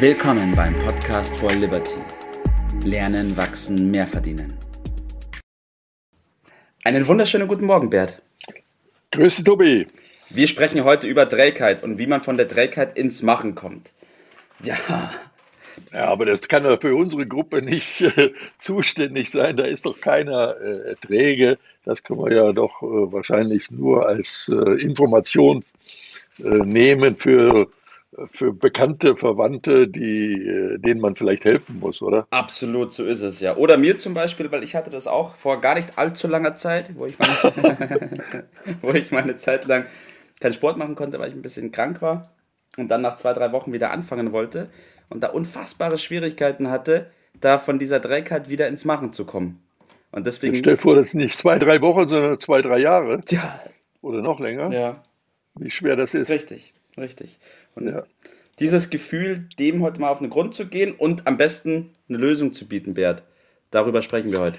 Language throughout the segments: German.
Willkommen beim Podcast for Liberty. Lernen, wachsen, mehr verdienen. Einen wunderschönen guten Morgen, Bert. Grüß dich, Tobi. Wir sprechen heute über Trägheit und wie man von der Trägheit ins Machen kommt. Ja. Ja, aber das kann ja für unsere Gruppe nicht äh, zuständig sein. Da ist doch keiner äh, träge. Das können wir ja doch äh, wahrscheinlich nur als äh, Information äh, nehmen für für bekannte Verwandte, die, äh, denen man vielleicht helfen muss, oder? Absolut, so ist es ja. Oder mir zum Beispiel, weil ich hatte das auch vor gar nicht allzu langer Zeit, wo ich meine, wo ich meine Zeit lang keinen Sport machen konnte, weil ich ein bisschen krank war und dann nach zwei, drei Wochen wieder anfangen wollte und da unfassbare Schwierigkeiten hatte, da von dieser Trägheit wieder ins Machen zu kommen. Und deswegen. Jetzt stell vor, das sind nicht zwei, drei Wochen, sondern zwei, drei Jahre. Ja. Oder noch länger. Ja. Wie schwer das ist. Richtig, richtig. Und ja. dieses Gefühl, dem heute mal auf den Grund zu gehen und am besten eine Lösung zu bieten, Bert, darüber sprechen wir heute.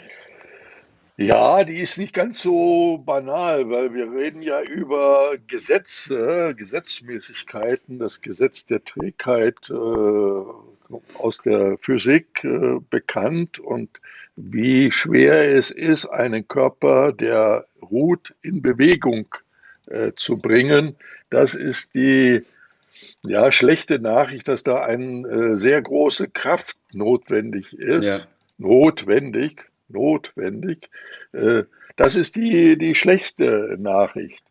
Ja, die ist nicht ganz so banal, weil wir reden ja über Gesetze, Gesetzmäßigkeiten, das Gesetz der Trägheit äh, aus der Physik äh, bekannt und wie schwer es ist, einen Körper, der ruht, in Bewegung äh, zu bringen. Das ist die ja, schlechte Nachricht, dass da eine äh, sehr große Kraft notwendig ist. Ja. Notwendig, notwendig. Äh, das ist die, die schlechte Nachricht.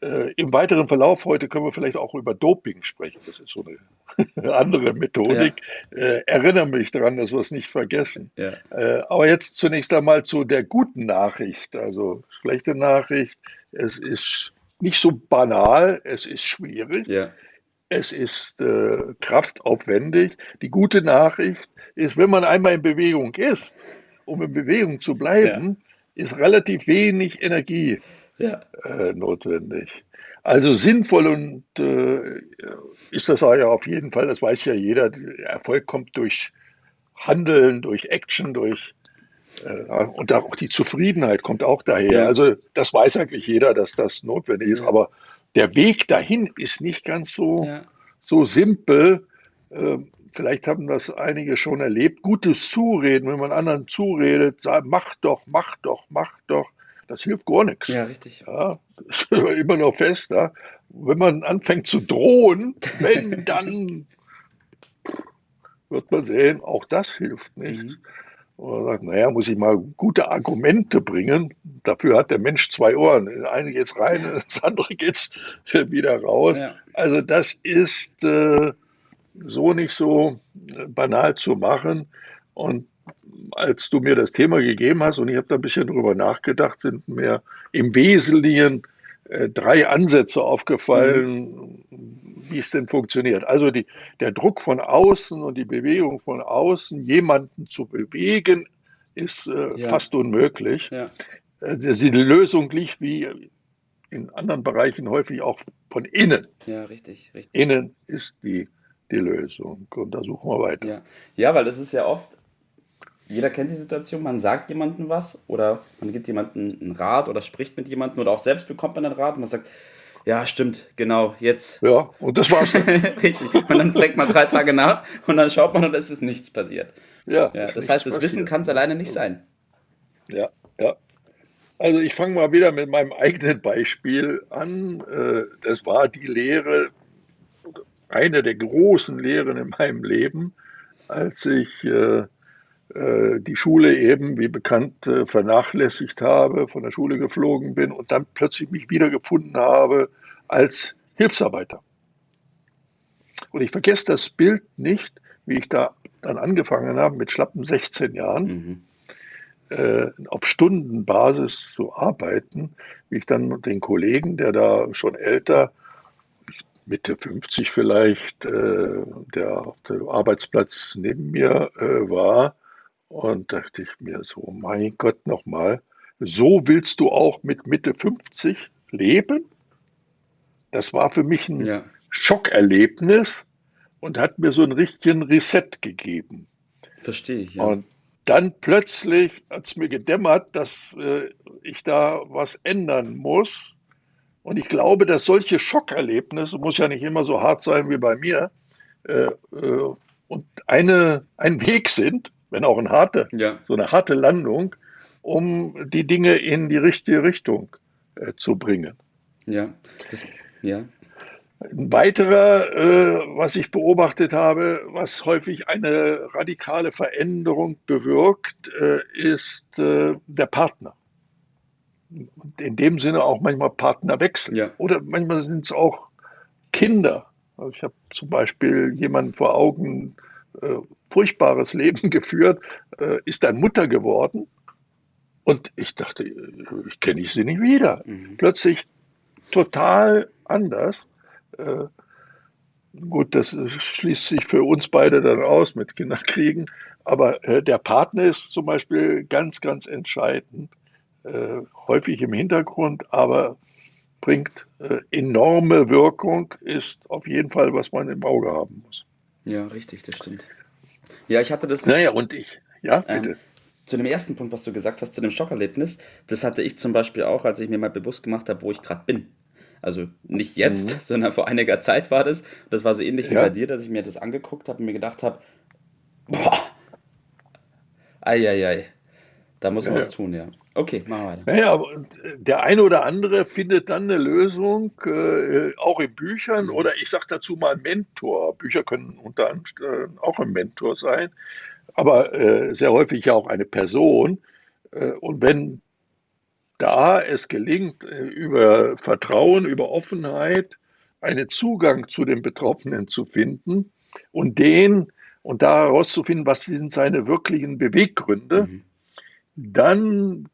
Äh, Im weiteren Verlauf heute können wir vielleicht auch über Doping sprechen. Das ist so eine andere Methodik. Ja. Äh, erinnere mich daran, dass wir es nicht vergessen. Ja. Äh, aber jetzt zunächst einmal zu der guten Nachricht. Also schlechte Nachricht. Es ist nicht so banal, es ist schwierig. Ja. Es ist äh, kraftaufwendig. Die gute Nachricht ist, wenn man einmal in Bewegung ist, um in Bewegung zu bleiben, ja. ist relativ wenig Energie ja. äh, notwendig. Also sinnvoll und äh, ist das ja auf jeden Fall, das weiß ja jeder, Erfolg kommt durch Handeln, durch Action, durch äh, und auch die Zufriedenheit kommt auch daher. Ja. Also das weiß eigentlich jeder, dass das notwendig ist, aber der Weg dahin ist nicht ganz so, ja. so simpel. Ähm, vielleicht haben das einige schon erlebt. Gutes Zureden, wenn man anderen zuredet, sagt, mach doch, mach doch, mach doch, das hilft gar nichts. Ja, richtig. Ja, das ist immer noch fest. Ja. Wenn man anfängt zu drohen, wenn, dann wird man sehen, auch das hilft nichts. Mhm. Und man sagt, naja, muss ich mal gute Argumente bringen. Dafür hat der Mensch zwei Ohren. Das eine geht's rein, das andere geht's wieder raus. Ja. Also das ist äh, so nicht so banal zu machen. Und als du mir das Thema gegeben hast und ich habe da ein bisschen drüber nachgedacht, sind mir im Wesentlichen äh, drei Ansätze aufgefallen, mhm. Wie es denn funktioniert. Also die, der Druck von außen und die Bewegung von außen, jemanden zu bewegen, ist äh, ja. fast unmöglich. Ja. Äh, die Lösung liegt wie in anderen Bereichen häufig auch von innen. Ja, richtig, richtig. Innen ist die, die Lösung. Und da suchen wir weiter. Ja, ja weil das ist ja oft jeder kennt die Situation, man sagt jemandem was oder man gibt jemandem einen Rat oder spricht mit jemandem oder auch selbst bekommt man einen Rat und man sagt, ja, stimmt, genau, jetzt. Ja, und das war's. Richtig. Und dann fleckt man drei Tage nach und dann schaut man und es ist nichts passiert. Ja, ja das heißt, das passiert. Wissen kann es alleine nicht sein. Ja, ja. Also ich fange mal wieder mit meinem eigenen Beispiel an. Äh, das war die Lehre, eine der großen Lehren in meinem Leben, als ich äh, die Schule eben, wie bekannt, äh, vernachlässigt habe, von der Schule geflogen bin und dann plötzlich mich wiedergefunden habe als Hilfsarbeiter. Und ich vergesse das Bild nicht, wie ich da dann angefangen habe, mit schlappen 16 Jahren mhm. äh, auf Stundenbasis zu arbeiten, wie ich dann den Kollegen, der da schon älter, Mitte 50 vielleicht, äh, der auf dem Arbeitsplatz neben mir äh, war, und dachte ich mir so, mein Gott, nochmal, so willst du auch mit Mitte 50 leben? Das war für mich ein ja. Schockerlebnis und hat mir so einen richtigen Reset gegeben. Verstehe ich, ja. Und dann plötzlich hat es mir gedämmert, dass äh, ich da was ändern muss. Und ich glaube, dass solche Schockerlebnisse, muss ja nicht immer so hart sein wie bei mir, äh, äh, und eine, ein Weg sind, wenn auch ein harter, Ja, so eine harte Landung, um die Dinge in die richtige Richtung äh, zu bringen. ja, das, ja, Ein weiterer, äh, was ich beobachtet habe, was häufig eine radikale Veränderung bewirkt, äh, ist äh, der Partner. In dem Sinne auch manchmal Partnerwechsel. ja, Oder manchmal sind es auch Kinder. Also ich habe zum Beispiel jemanden vor Augen, äh, furchtbares Leben geführt, äh, ist dann Mutter geworden. Und ich dachte, äh, ich kenne ich sie nicht wieder. mhm. Plötzlich total anders. Äh, gut, das schließt sich für uns beide dann aus mit Kinderkriegen. Aber der Partner ist zum Beispiel ganz, ganz entscheidend. Häufig im Hintergrund, aber bringt enorme Wirkung, ist auf jeden Fall, was man im Auge haben muss. ja, richtig, das stimmt. Ja, ich hatte das Naja, und ich, ja, ähm, bitte. zu dem ersten Punkt, was du gesagt hast, zu dem Schockerlebnis, das hatte ich zum Beispiel auch, als ich mir mal bewusst gemacht habe, wo ich gerade bin. Also nicht jetzt, Mhm. sondern vor einiger Zeit war das. Das war so ähnlich wie Ja. bei dir, dass ich mir das angeguckt habe und mir gedacht habe, boah, eieiei, da muss man Ja, was ja. tun, ja. Okay, machen wir weiter. Naja, und der eine oder andere findet dann eine Lösung, äh, auch in Büchern Mhm. oder ich sage dazu mal Mentor. Bücher können unter anderem auch ein Mentor sein, aber äh, sehr häufig ja auch eine Person. Äh, und wenn da es gelingt, äh, über Vertrauen, über Offenheit einen Zugang zu dem Betroffenen zu finden und den und da herauszufinden, was sind seine wirklichen Beweggründe, Mhm. Dann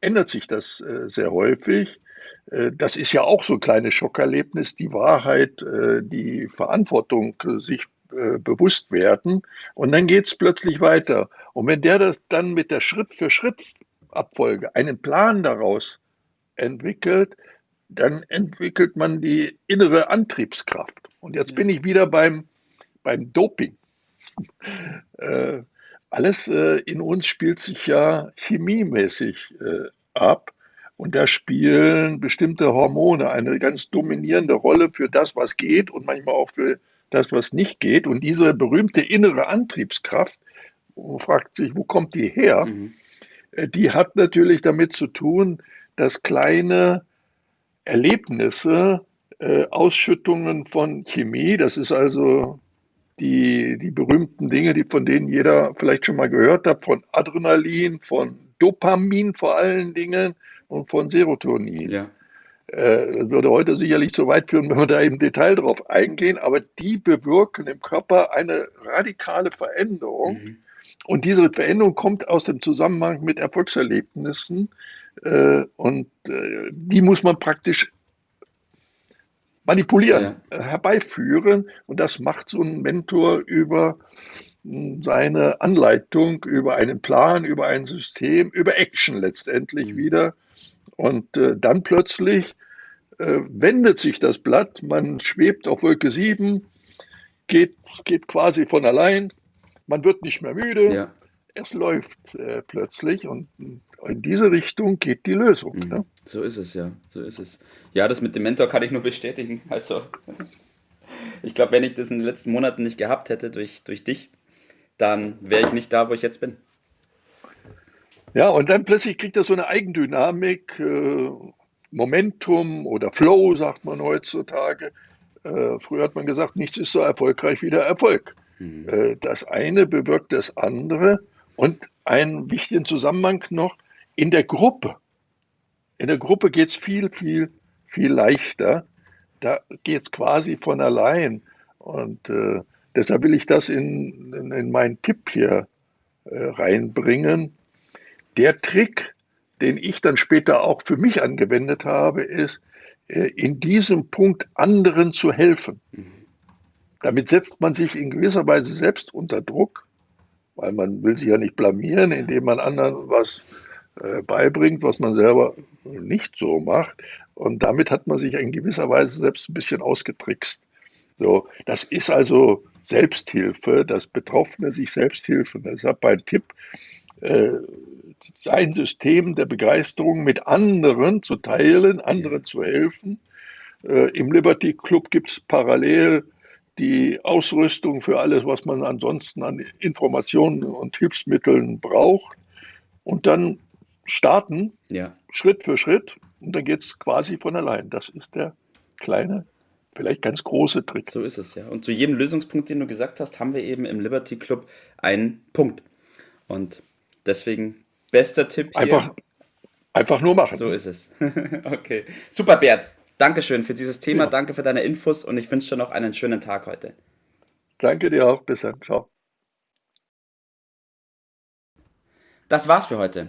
ändert sich das äh, sehr häufig. Äh, das ist ja auch so ein kleines Schockerlebnis, die Wahrheit, äh, die Verantwortung äh, sich äh, bewusst werden. Und dann geht es plötzlich weiter. Und wenn der das dann mit der Schritt-für-Schritt-Abfolge einen Plan daraus entwickelt, dann entwickelt man die innere Antriebskraft. Und jetzt Ja. bin ich wieder beim, beim Doping. Alles äh, in uns spielt sich ja chemiemäßig äh, ab. Und da spielen bestimmte Hormone eine ganz dominierende Rolle für das, was geht und manchmal auch für das, was nicht geht. Und diese berühmte innere Antriebskraft, man fragt sich, wo kommt die her? Mhm. Äh, Die hat natürlich damit zu tun, dass kleine Erlebnisse, äh, Ausschüttungen von Chemie, das ist also die, die berühmten Dinge, die, von denen jeder vielleicht schon mal gehört hat, von Adrenalin, von Dopamin vor allen Dingen und von Serotonin. Ja, Äh, das würde heute sicherlich zu weit führen, wenn wir da im Detail drauf eingehen, aber die bewirken im Körper eine radikale Veränderung. mhm. Und diese Veränderung kommt aus dem Zusammenhang mit Erfolgserlebnissen. Äh, und äh, die muss man praktisch manipulieren, ja, äh, herbeiführen. Und das macht so ein Mentor über mh, seine Anleitung, über einen Plan, über ein System, über Action letztendlich mhm. wieder. Und äh, dann plötzlich äh, wendet sich das Blatt, man schwebt auf Wolke 7, geht, geht quasi von allein, man wird nicht mehr müde, ja. es läuft äh, plötzlich und in diese Richtung geht die Lösung. Mhm. Ne? So ist es, ja. So ist es. Ja, das mit dem Mentor kann ich nur bestätigen. Also, ich glaube, wenn ich das in den letzten Monaten nicht gehabt hätte durch, durch dich, dann wäre ich nicht da, wo ich jetzt bin. Ja, und dann plötzlich kriegt das so eine Eigendynamik, äh, Momentum oder Flow, sagt man heutzutage. Äh, früher hat man gesagt, nichts ist so erfolgreich wie der Erfolg. Mhm. Äh, das eine bewirkt das andere. Und einen wichtigen Zusammenhang noch, in der Gruppe. In der Gruppe geht es viel, viel, viel leichter. Da geht es quasi von allein. Und äh, deshalb will ich das in, in, in meinen Tipp hier äh, reinbringen. Der Trick, den ich dann später auch für mich angewendet habe, ist, äh, in diesem Punkt anderen zu helfen. Damit setzt man sich in gewisser Weise selbst unter Druck, weil man will sich ja nicht blamieren, indem man anderen was beibringt, was man selber nicht so macht. Und damit hat man sich in gewisser Weise selbst ein bisschen ausgetrickst. So, das ist also Selbsthilfe, das Betroffene sich selbst helfen. Deshalb mein Tipp, äh, ein System der Begeisterung mit anderen zu teilen, anderen zu helfen. Äh, Im Liberty Club gibt es parallel die Ausrüstung für alles, was man ansonsten an Informationen und Hilfsmitteln braucht und dann starten, ja. Schritt für Schritt und dann geht es quasi von allein. Das ist der kleine, vielleicht ganz große Trick. So ist es, ja. Und zu jedem Lösungspunkt, den du gesagt hast, haben wir eben im Liberty Club einen Punkt. Und deswegen bester Tipp hier. Einfach, einfach nur machen. So ist es. okay. Super, Bert. Dankeschön für dieses Thema. Ja. Danke für deine Infos und ich wünsche dir noch einen schönen Tag heute. Danke dir auch. Bis dann. Ciao. Das war's für heute.